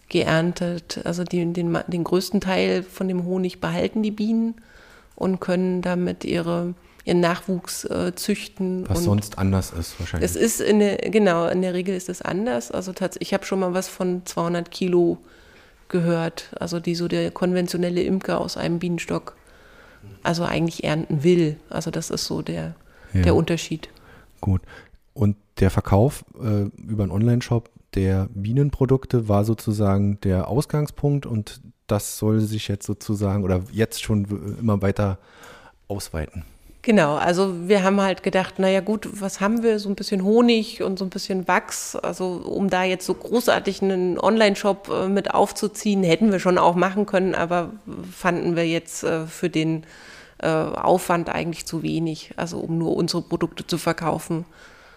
geerntet. Also die, den, den größten Teil von dem Honig behalten die Bienen und können damit ihre, ihren Nachwuchs äh, züchten. Was sonst anders ist wahrscheinlich. Es ist in der, genau, in der Regel ist es anders. Also ich habe schon mal was von 200 Kilo gehört, also die so der konventionelle Imker aus einem Bienenstock also eigentlich ernten will. Also das ist so der, ja. der Unterschied. Gut. Und der Verkauf äh, über einen Online-Shop der Bienenprodukte war sozusagen der Ausgangspunkt und das soll sich jetzt sozusagen oder jetzt schon immer weiter ausweiten. Genau, also wir haben halt gedacht, naja gut, was haben wir? So ein bisschen Honig und so ein bisschen Wachs. Also um da jetzt so großartig einen Online-Shop äh, mit aufzuziehen, hätten wir schon auch machen können, aber fanden wir jetzt äh, für den äh, Aufwand eigentlich zu wenig, also um nur unsere Produkte zu verkaufen.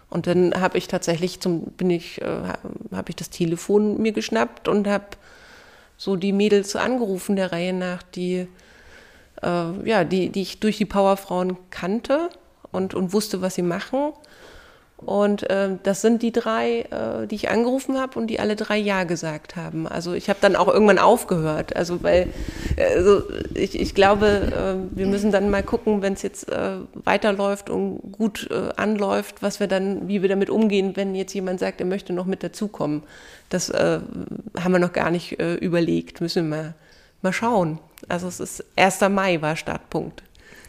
Und dann habe ich tatsächlich zum, bin ich, habe ich das Telefon mir geschnappt und habe so die Mädels angerufen der Reihe nach, die äh, ja, die, die ich durch die Powerfrauen kannte und, und wusste, was sie machen. Und äh, das sind die drei, äh, die ich angerufen habe und die alle drei Ja gesagt haben. Also ich habe dann auch irgendwann aufgehört. Also weil also ich, ich glaube, äh, wir müssen dann mal gucken, wenn es jetzt äh, weiterläuft und gut äh, anläuft, was wir dann, wie wir damit umgehen, wenn jetzt jemand sagt, er möchte noch mit dazukommen. Das äh, haben wir noch gar nicht äh, überlegt. Müssen wir mal, mal schauen. Also es ist 1. Mai war Startpunkt.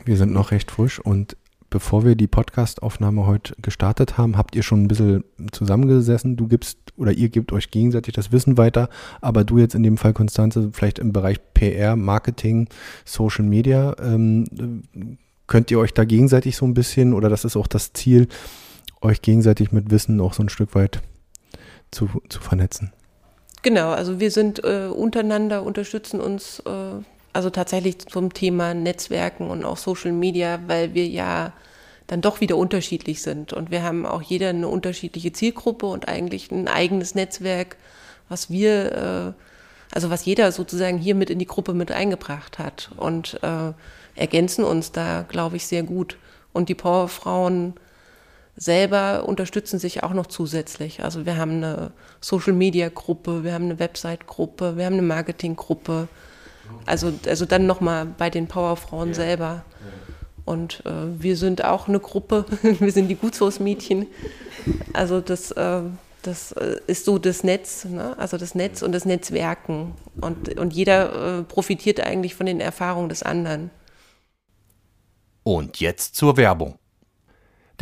Wir sind noch recht frisch und bevor wir die Podcast-Aufnahme heute gestartet haben, habt ihr schon ein bisschen zusammengesessen. Du gibst oder ihr gebt euch gegenseitig das Wissen weiter, aber du jetzt in dem Fall, Konstanze, vielleicht im Bereich PR, Marketing, Social Media, ähm, könnt ihr euch da gegenseitig so ein bisschen oder das ist auch das Ziel, euch gegenseitig mit Wissen auch so ein Stück weit zu, zu vernetzen? Genau, also wir sind äh, untereinander, unterstützen uns äh, also tatsächlich zum Thema Netzwerken und auch Social Media, weil wir ja dann doch wieder unterschiedlich sind. Und wir haben auch jeder eine unterschiedliche Zielgruppe und eigentlich ein eigenes Netzwerk, was wir, äh, also was jeder sozusagen hier mit in die Gruppe mit eingebracht hat und äh, ergänzen uns da, glaube ich, sehr gut. Und die Powerfrauen selber unterstützen sich auch noch zusätzlich. Also wir haben eine Social-Media-Gruppe, wir haben eine Website-Gruppe, wir haben eine Marketing-Gruppe. Also, also dann nochmal bei den Powerfrauen ja. selber. Und äh, wir sind auch eine Gruppe, wir sind die Gutshausmädchen. Also das, äh, das äh, ist so das Netz, ne? also das Netz und das Netzwerken. Und, und jeder äh, profitiert eigentlich von den Erfahrungen des anderen. Und jetzt zur Werbung.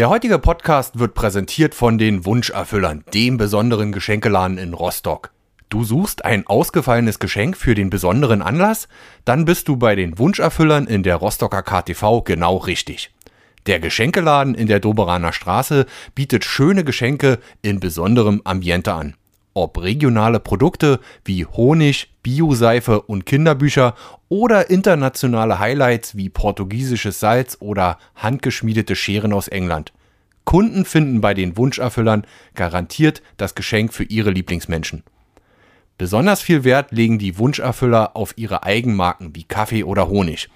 Der heutige Podcast wird präsentiert von den Wunscherfüllern, dem besonderen Geschenkeladen in Rostock. Du suchst ein ausgefallenes Geschenk für den besonderen Anlass? Dann bist du bei den Wunscherfüllern in der Rostocker KTV genau richtig. Der Geschenkeladen in der Doberaner Straße bietet schöne Geschenke in besonderem Ambiente an. Ob regionale Produkte wie Honig, Bioseife und Kinderbücher oder internationale Highlights wie portugiesisches Salz oder handgeschmiedete Scheren aus England. Kunden finden bei den Wunscherfüllern garantiert das Geschenk für ihre Lieblingsmenschen. Besonders viel Wert legen die Wunscherfüller auf ihre Eigenmarken wie Kaffee oder Honig.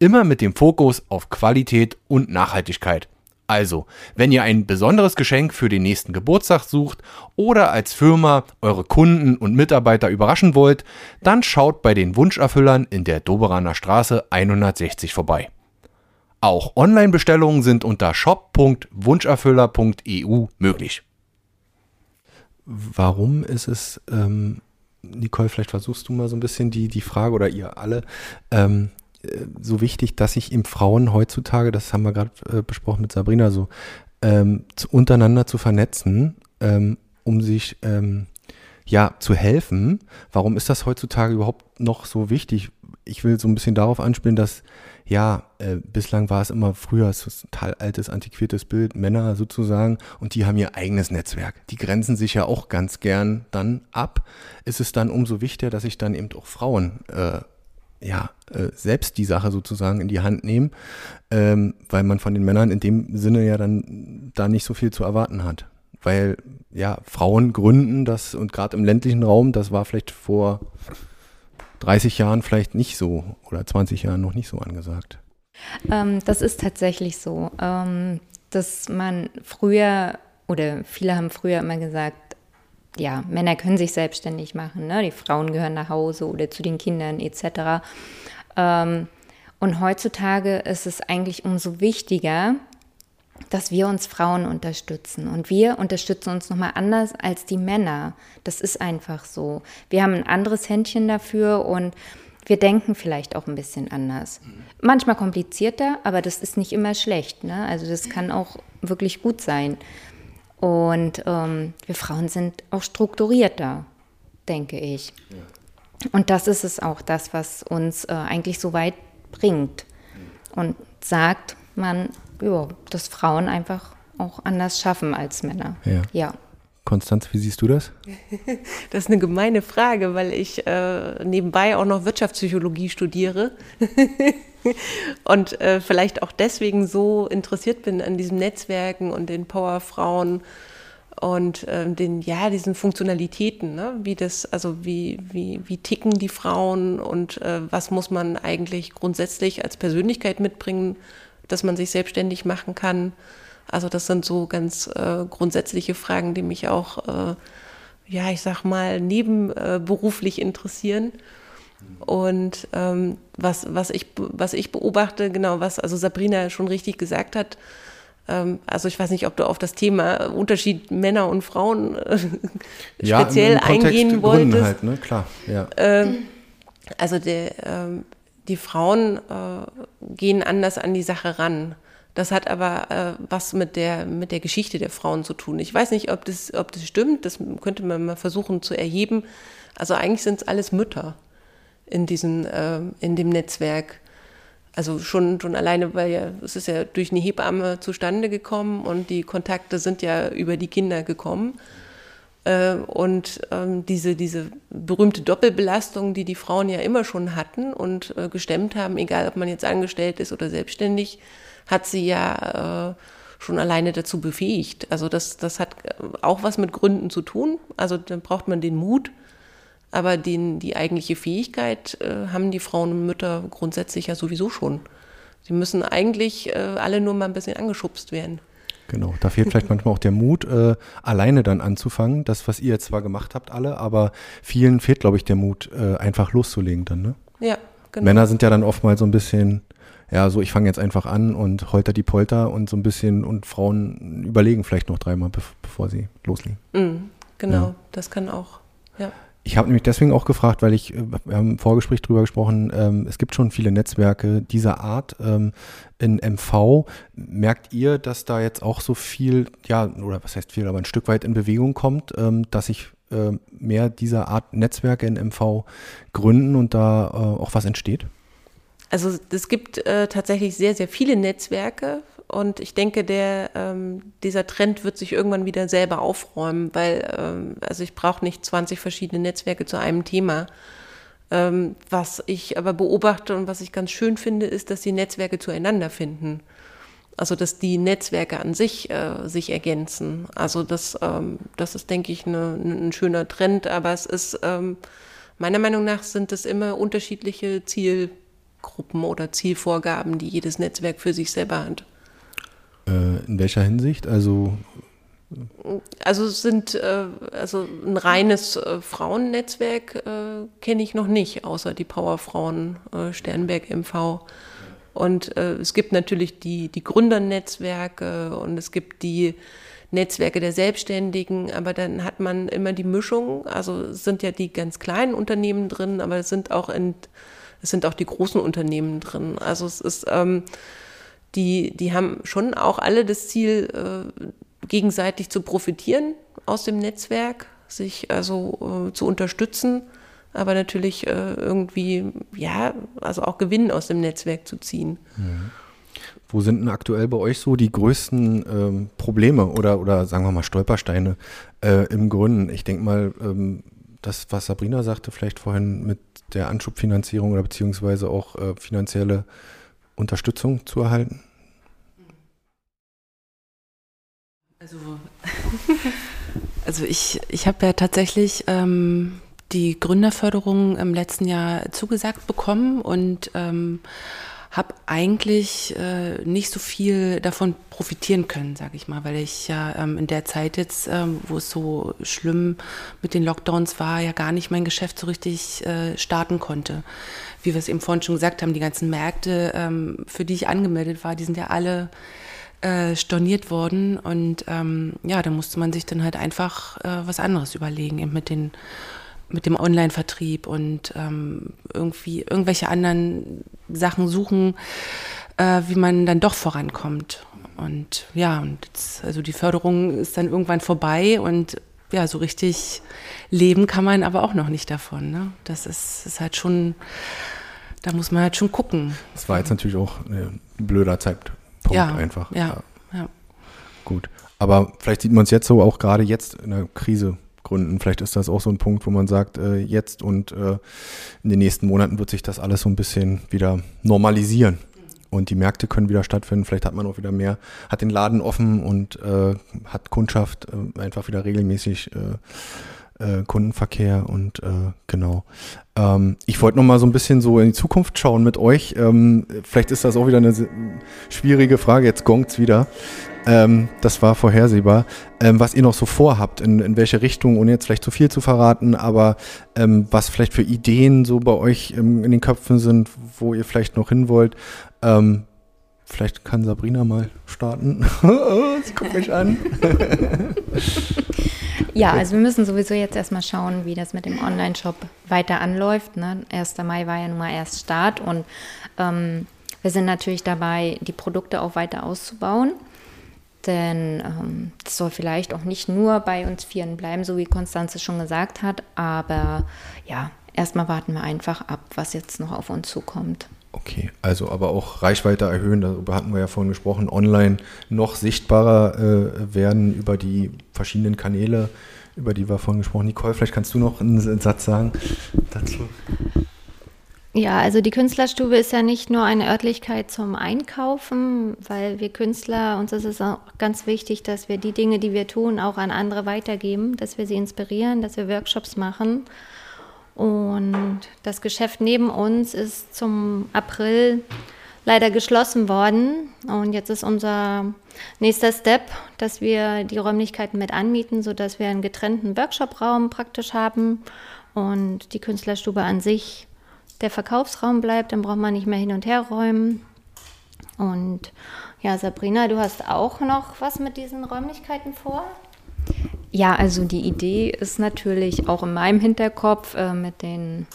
Immer mit dem Fokus auf Qualität und Nachhaltigkeit. Also, wenn ihr ein besonderes Geschenk für den nächsten Geburtstag sucht oder als Firma eure Kunden und Mitarbeiter überraschen wollt, dann schaut bei den Wunscherfüllern in der Doberaner Straße 160 vorbei. Auch Online-Bestellungen sind unter shop.wunscherfüller.eu möglich. Warum ist es, ähm, Nicole, vielleicht versuchst du mal so ein bisschen die, die Frage oder ihr alle, ähm, so wichtig, dass sich eben Frauen heutzutage, das haben wir gerade äh, besprochen mit Sabrina, so ähm, zu, untereinander zu vernetzen, ähm, um sich ähm, ja zu helfen. Warum ist das heutzutage überhaupt noch so wichtig? Ich will so ein bisschen darauf anspielen, dass ja, äh, bislang war es immer früher, es ist ein total altes, antiquiertes Bild, Männer sozusagen, und die haben ihr eigenes Netzwerk. Die grenzen sich ja auch ganz gern dann ab. Ist es dann umso wichtiger, dass sich dann eben auch Frauen äh, ja, äh, selbst die Sache sozusagen in die Hand nehmen, ähm, weil man von den Männern in dem Sinne ja dann da nicht so viel zu erwarten hat. Weil ja, Frauen gründen das und gerade im ländlichen Raum, das war vielleicht vor 30 Jahren vielleicht nicht so oder 20 Jahren noch nicht so angesagt. Ähm, das ist tatsächlich so, ähm, dass man früher oder viele haben früher immer gesagt, ja, Männer können sich selbstständig machen, ne? die Frauen gehören nach Hause oder zu den Kindern etc. Ähm, und heutzutage ist es eigentlich umso wichtiger, dass wir uns Frauen unterstützen. Und wir unterstützen uns nochmal anders als die Männer. Das ist einfach so. Wir haben ein anderes Händchen dafür und wir denken vielleicht auch ein bisschen anders. Manchmal komplizierter, aber das ist nicht immer schlecht. Ne? Also das kann auch wirklich gut sein. Und ähm, wir Frauen sind auch strukturierter, denke ich. Ja. Und das ist es auch, das, was uns äh, eigentlich so weit bringt. Und sagt man, ja, dass Frauen einfach auch anders schaffen als Männer. Ja. ja. Konstanz, wie siehst du das? Das ist eine gemeine Frage, weil ich äh, nebenbei auch noch Wirtschaftspsychologie studiere und äh, vielleicht auch deswegen so interessiert bin an diesem Netzwerken und den Powerfrauen und äh, den ja diesen Funktionalitäten, ne? wie das also wie wie wie ticken die Frauen und äh, was muss man eigentlich grundsätzlich als Persönlichkeit mitbringen, dass man sich selbstständig machen kann. Also das sind so ganz äh, grundsätzliche Fragen, die mich auch äh, ja ich sag mal nebenberuflich interessieren. Und ähm, was, was, ich, was ich beobachte, genau, was also Sabrina schon richtig gesagt hat, ähm, also ich weiß nicht, ob du auf das Thema Unterschied Männer und Frauen äh, ja, speziell im, im eingehen wolltest. Halt, ne? Klar, ja. Ähm, also der, ähm, die Frauen äh, gehen anders an die Sache ran. Das hat aber äh, was mit der, mit der Geschichte der Frauen zu tun. Ich weiß nicht, ob das, ob das stimmt, das könnte man mal versuchen zu erheben. Also eigentlich sind es alles Mütter in, diesen, äh, in dem Netzwerk. Also schon, schon alleine, weil ja, es ist ja durch eine Hebamme zustande gekommen und die Kontakte sind ja über die Kinder gekommen. Äh, und ähm, diese, diese berühmte Doppelbelastung, die die Frauen ja immer schon hatten und äh, gestemmt haben, egal ob man jetzt angestellt ist oder selbstständig, hat sie ja äh, schon alleine dazu befähigt. Also das, das hat auch was mit Gründen zu tun. Also dann braucht man den Mut, aber den, die eigentliche Fähigkeit äh, haben die Frauen und Mütter grundsätzlich ja sowieso schon. Sie müssen eigentlich äh, alle nur mal ein bisschen angeschubst werden. Genau, da fehlt vielleicht manchmal auch der Mut, äh, alleine dann anzufangen. Das, was ihr jetzt zwar gemacht habt, alle, aber vielen fehlt, glaube ich, der Mut, äh, einfach loszulegen dann, ne? Ja, genau. Männer sind ja dann oftmals so ein bisschen, ja, so ich fange jetzt einfach an und holter die Polter und so ein bisschen und Frauen überlegen vielleicht noch dreimal, bevor sie loslegen. Mhm, genau, ja. das kann auch, ja. Ich habe nämlich deswegen auch gefragt, weil ich, äh, wir haben im Vorgespräch drüber gesprochen, ähm, es gibt schon viele Netzwerke dieser Art ähm, in MV. Merkt ihr, dass da jetzt auch so viel, ja, oder was heißt viel, aber ein Stück weit in Bewegung kommt, ähm, dass sich äh, mehr dieser Art Netzwerke in MV gründen und da äh, auch was entsteht? Also es gibt äh, tatsächlich sehr, sehr viele Netzwerke und ich denke, der, ähm, dieser Trend wird sich irgendwann wieder selber aufräumen, weil ähm, also ich brauche nicht 20 verschiedene Netzwerke zu einem Thema. Ähm, was ich aber beobachte und was ich ganz schön finde, ist, dass die Netzwerke zueinander finden. Also dass die Netzwerke an sich äh, sich ergänzen. Also das, ähm, das ist, denke ich, ne, ein schöner Trend, aber es ist ähm, meiner Meinung nach sind es immer unterschiedliche Zielgruppen oder Zielvorgaben, die jedes Netzwerk für sich selber hat. Äh, in welcher Hinsicht? Also also es sind äh, also ein reines äh, Frauennetzwerk kenne ich noch nicht, außer die Powerfrauen Sternberg MV. Und es gibt natürlich die, die Gründernetzwerke und es gibt die Netzwerke der Selbstständigen, aber dann hat man immer die Mischung. Also es sind ja die ganz kleinen Unternehmen drin, aber es sind auch in, es sind auch die großen Unternehmen drin. Also es ist ähm, die, die haben schon auch alle das Ziel, äh, gegenseitig zu profitieren aus dem Netzwerk, sich also äh, zu unterstützen, aber natürlich äh, irgendwie, ja, also auch Gewinn aus dem Netzwerk zu ziehen. Mhm. Wo sind denn aktuell bei euch so die größten ähm, Probleme oder, oder sagen wir mal Stolpersteine äh, im Gründen? Ich denke mal, ähm, das, was Sabrina sagte, vielleicht vorhin mit der Anschubfinanzierung oder beziehungsweise auch äh, finanzielle Unterstützung zu erhalten? Also, also ich, ich habe ja tatsächlich ähm, die Gründerförderung im letzten Jahr zugesagt bekommen und ähm, habe eigentlich äh, nicht so viel davon profitieren können, sage ich mal, weil ich ja ähm, in der Zeit jetzt, ähm, wo es so schlimm mit den Lockdowns war, ja gar nicht mein Geschäft so richtig äh, starten konnte. Wie wir es eben vorhin schon gesagt haben, die ganzen Märkte, ähm, für die ich angemeldet war, die sind ja alle äh, storniert worden und ähm, ja, da musste man sich dann halt einfach äh, was anderes überlegen, eben mit den mit dem Online-Vertrieb und ähm, irgendwie irgendwelche anderen Sachen suchen, äh, wie man dann doch vorankommt. Und ja, und jetzt, also die Förderung ist dann irgendwann vorbei und ja, so richtig leben kann man aber auch noch nicht davon. Ne? Das ist, ist halt schon, da muss man halt schon gucken. Das war jetzt natürlich auch ein blöder Zeitpunkt ja, einfach. Ja, ja, ja. Gut. Aber vielleicht sieht man es jetzt so auch gerade jetzt in der Krise gründen. Vielleicht ist das auch so ein Punkt, wo man sagt, äh, jetzt und äh, in den nächsten Monaten wird sich das alles so ein bisschen wieder normalisieren. Und die Märkte können wieder stattfinden. Vielleicht hat man auch wieder mehr, hat den Laden offen und äh, hat Kundschaft äh, einfach wieder regelmäßig äh, äh, Kundenverkehr und genau. Ähm, ich wollte noch mal so ein bisschen so in die Zukunft schauen mit euch. Ähm, vielleicht ist das auch wieder eine schwierige Frage. Jetzt gongt's wieder. Ähm, das war vorhersehbar. Ähm, was ihr noch so vorhabt, in, in welche Richtung, ohne jetzt vielleicht zu viel zu verraten, aber ähm, was vielleicht für Ideen so bei euch in den Köpfen sind, wo ihr vielleicht noch hin wollt. Ähm, vielleicht kann Sabrina mal starten. Sie guckt mich an. ja, also wir müssen sowieso jetzt erstmal schauen, wie das mit dem Online-Shop weiter anläuft. Ne? 1. Mai war ja nun mal erst Start und ähm, wir sind natürlich dabei, die Produkte auch weiter auszubauen. Denn ähm, das soll vielleicht auch nicht nur bei uns Vieren bleiben, so wie Konstanze schon gesagt hat. Aber ja, erstmal warten wir einfach ab, was jetzt noch auf uns zukommt. Okay, also aber auch Reichweite erhöhen, darüber hatten wir ja vorhin gesprochen, online noch sichtbarer äh, werden über die verschiedenen Kanäle, über die wir vorhin gesprochen haben. Nicole, vielleicht kannst du noch einen Satz sagen dazu. Ja, also die Künstlerstube ist ja nicht nur eine Örtlichkeit zum Einkaufen, weil wir Künstler, uns ist es auch ganz wichtig, dass wir die Dinge, die wir tun, auch an andere weitergeben, dass wir sie inspirieren, dass wir Workshops machen. Und das Geschäft neben uns ist zum April leider geschlossen worden. Und jetzt ist unser nächster Step, dass wir die Räumlichkeiten mit anmieten, sodass wir einen getrennten Workshopraum praktisch haben und die Künstlerstube an sich der Verkaufsraum bleibt. Dann braucht man nicht mehr hin und her räumen. Und ja, Sabrina, du hast auch noch was mit diesen Räumlichkeiten vor? Ja, also die Idee ist natürlich auch in meinem Hinterkopf äh, mit den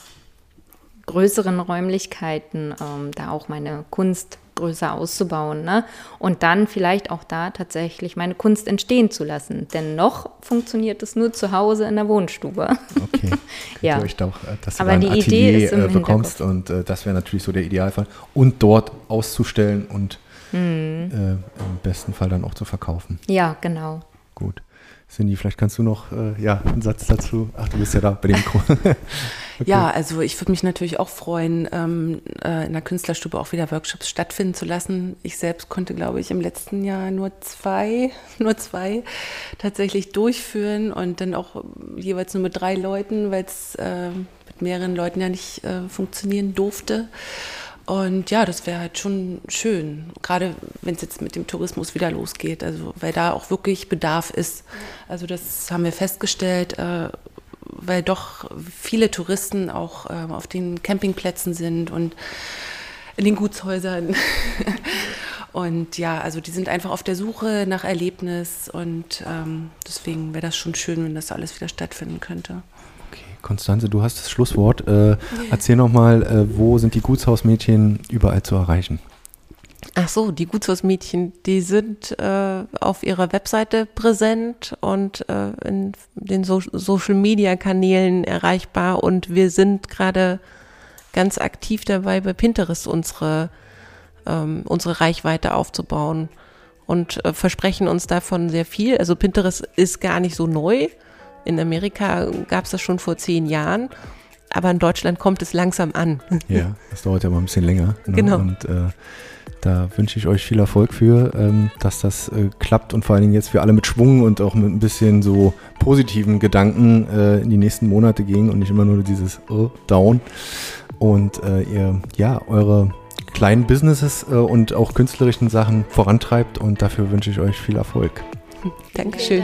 größeren Räumlichkeiten, ähm, da auch meine Kunst größer auszubauen. Ne? Und dann vielleicht auch da tatsächlich meine Kunst entstehen zu lassen. Denn noch funktioniert es nur zu Hause in der Wohnstube. Okay. ja. Euch doch, äh, dass du Aber die Atelier Idee ist im äh, bekommst und äh, das wäre natürlich so der Idealfall. Und dort auszustellen und Hm. äh, im besten Fall dann auch zu verkaufen. Ja, genau. Gut. Cindy, vielleicht kannst du noch äh, ja, einen Satz dazu. Ach, du bist ja da bei dem Mikro. Ja, also ich würde mich natürlich auch freuen, ähm, äh, in der Künstlerstube auch wieder Workshops stattfinden zu lassen. Ich selbst konnte, glaube ich, im letzten Jahr nur zwei, nur zwei tatsächlich durchführen und dann auch jeweils nur mit drei Leuten, weil es äh, mit mehreren Leuten ja nicht äh, funktionieren durfte. Und ja, das wäre halt schon schön, gerade wenn es jetzt mit dem Tourismus wieder losgeht, also weil da auch wirklich Bedarf ist. Also das haben wir festgestellt, äh, weil doch viele Touristen auch äh, auf den Campingplätzen sind und in den Gutshäusern. und ja, also die sind einfach auf der Suche nach Erlebnis und ähm, deswegen wäre das schon schön, wenn das alles wieder stattfinden könnte. Okay, Konstanze, du hast das Schlusswort. Äh, erzähl nochmal, äh, wo sind die Gutshausmädchen überall zu erreichen? Ach so, die Gutshausmädchen, die sind äh, auf ihrer Webseite präsent und äh, in den so Social Media Kanälen erreichbar und wir sind gerade ganz aktiv dabei, bei Pinterest unsere, ähm, unsere Reichweite aufzubauen und äh, versprechen uns davon sehr viel. Also Pinterest ist gar nicht so neu. In Amerika gab es das schon vor zehn Jahren, aber in Deutschland kommt es langsam an. Ja, das dauert ja mal ein bisschen länger. ne? Genau. Und äh, da wünsche ich euch viel Erfolg für, ähm, dass das äh, klappt und vor allen Dingen jetzt wir alle mit Schwung und auch mit ein bisschen so positiven Gedanken äh, in die nächsten Monate gehen und nicht immer nur dieses oh, Down. Und äh, ihr ja eure kleinen Businesses äh, und auch künstlerischen Sachen vorantreibt und dafür wünsche ich euch viel Erfolg. Dankeschön.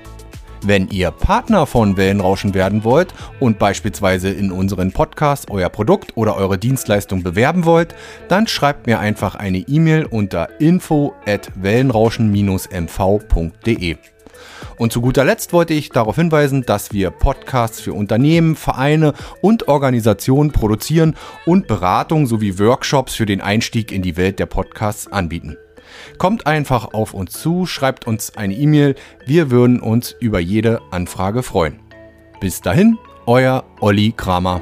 Wenn ihr Partner von Wellenrauschen werden wollt und beispielsweise in unseren Podcast euer Produkt oder eure Dienstleistung bewerben wollt, dann schreibt mir einfach eine E-Mail unter info at wellenrauschen-mv.de. Und zu guter Letzt wollte ich darauf hinweisen, dass wir Podcasts für Unternehmen, Vereine und Organisationen produzieren und Beratung sowie Workshops für den Einstieg in die Welt der Podcasts anbieten. Kommt einfach auf uns zu, schreibt uns eine E-Mail, wir würden uns über jede Anfrage freuen. Bis dahin, euer Olli Kramer.